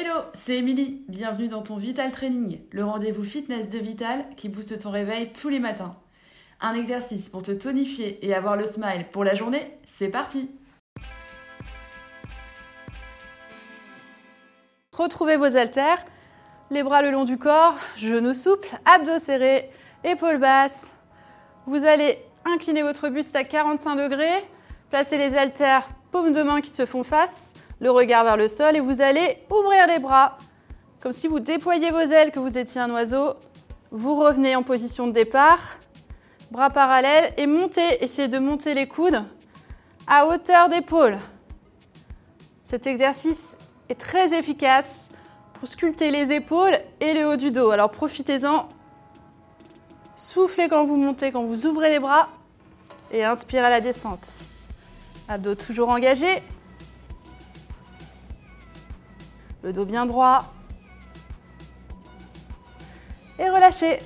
Hello, c'est Émilie. Bienvenue dans ton Vital Training, le rendez-vous fitness de Vital qui booste ton réveil tous les matins. Un exercice pour te tonifier et avoir le smile pour la journée, c'est parti Retrouvez vos haltères, les bras le long du corps, genoux souples, abdos serrés, épaules basses. Vous allez incliner votre buste à 45 degrés, placer les haltères, paumes de main qui se font face, le regard vers le sol et vous allez ouvrir les bras comme si vous déployiez vos ailes, que vous étiez un oiseau. Vous revenez en position de départ, bras parallèles et montez, essayez de monter les coudes à hauteur d'épaule. Cet exercice est très efficace pour sculpter les épaules et le haut du dos. Alors profitez-en. Soufflez quand vous montez, quand vous ouvrez les bras et inspirez à la descente. Abdos toujours engagés. Le dos bien droit. Et relâchez.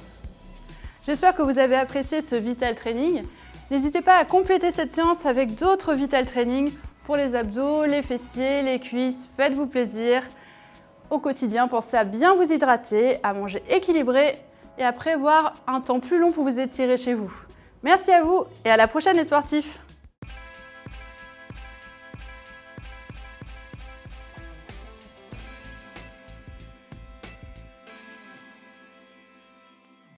J'espère que vous avez apprécié ce Vital Training. N'hésitez pas à compléter cette séance avec d'autres Vital Training pour les abdos, les fessiers, les cuisses. Faites-vous plaisir. Au quotidien, pensez à bien vous hydrater, à manger équilibré et à prévoir un temps plus long pour vous étirer chez vous. Merci à vous et à la prochaine les sportifs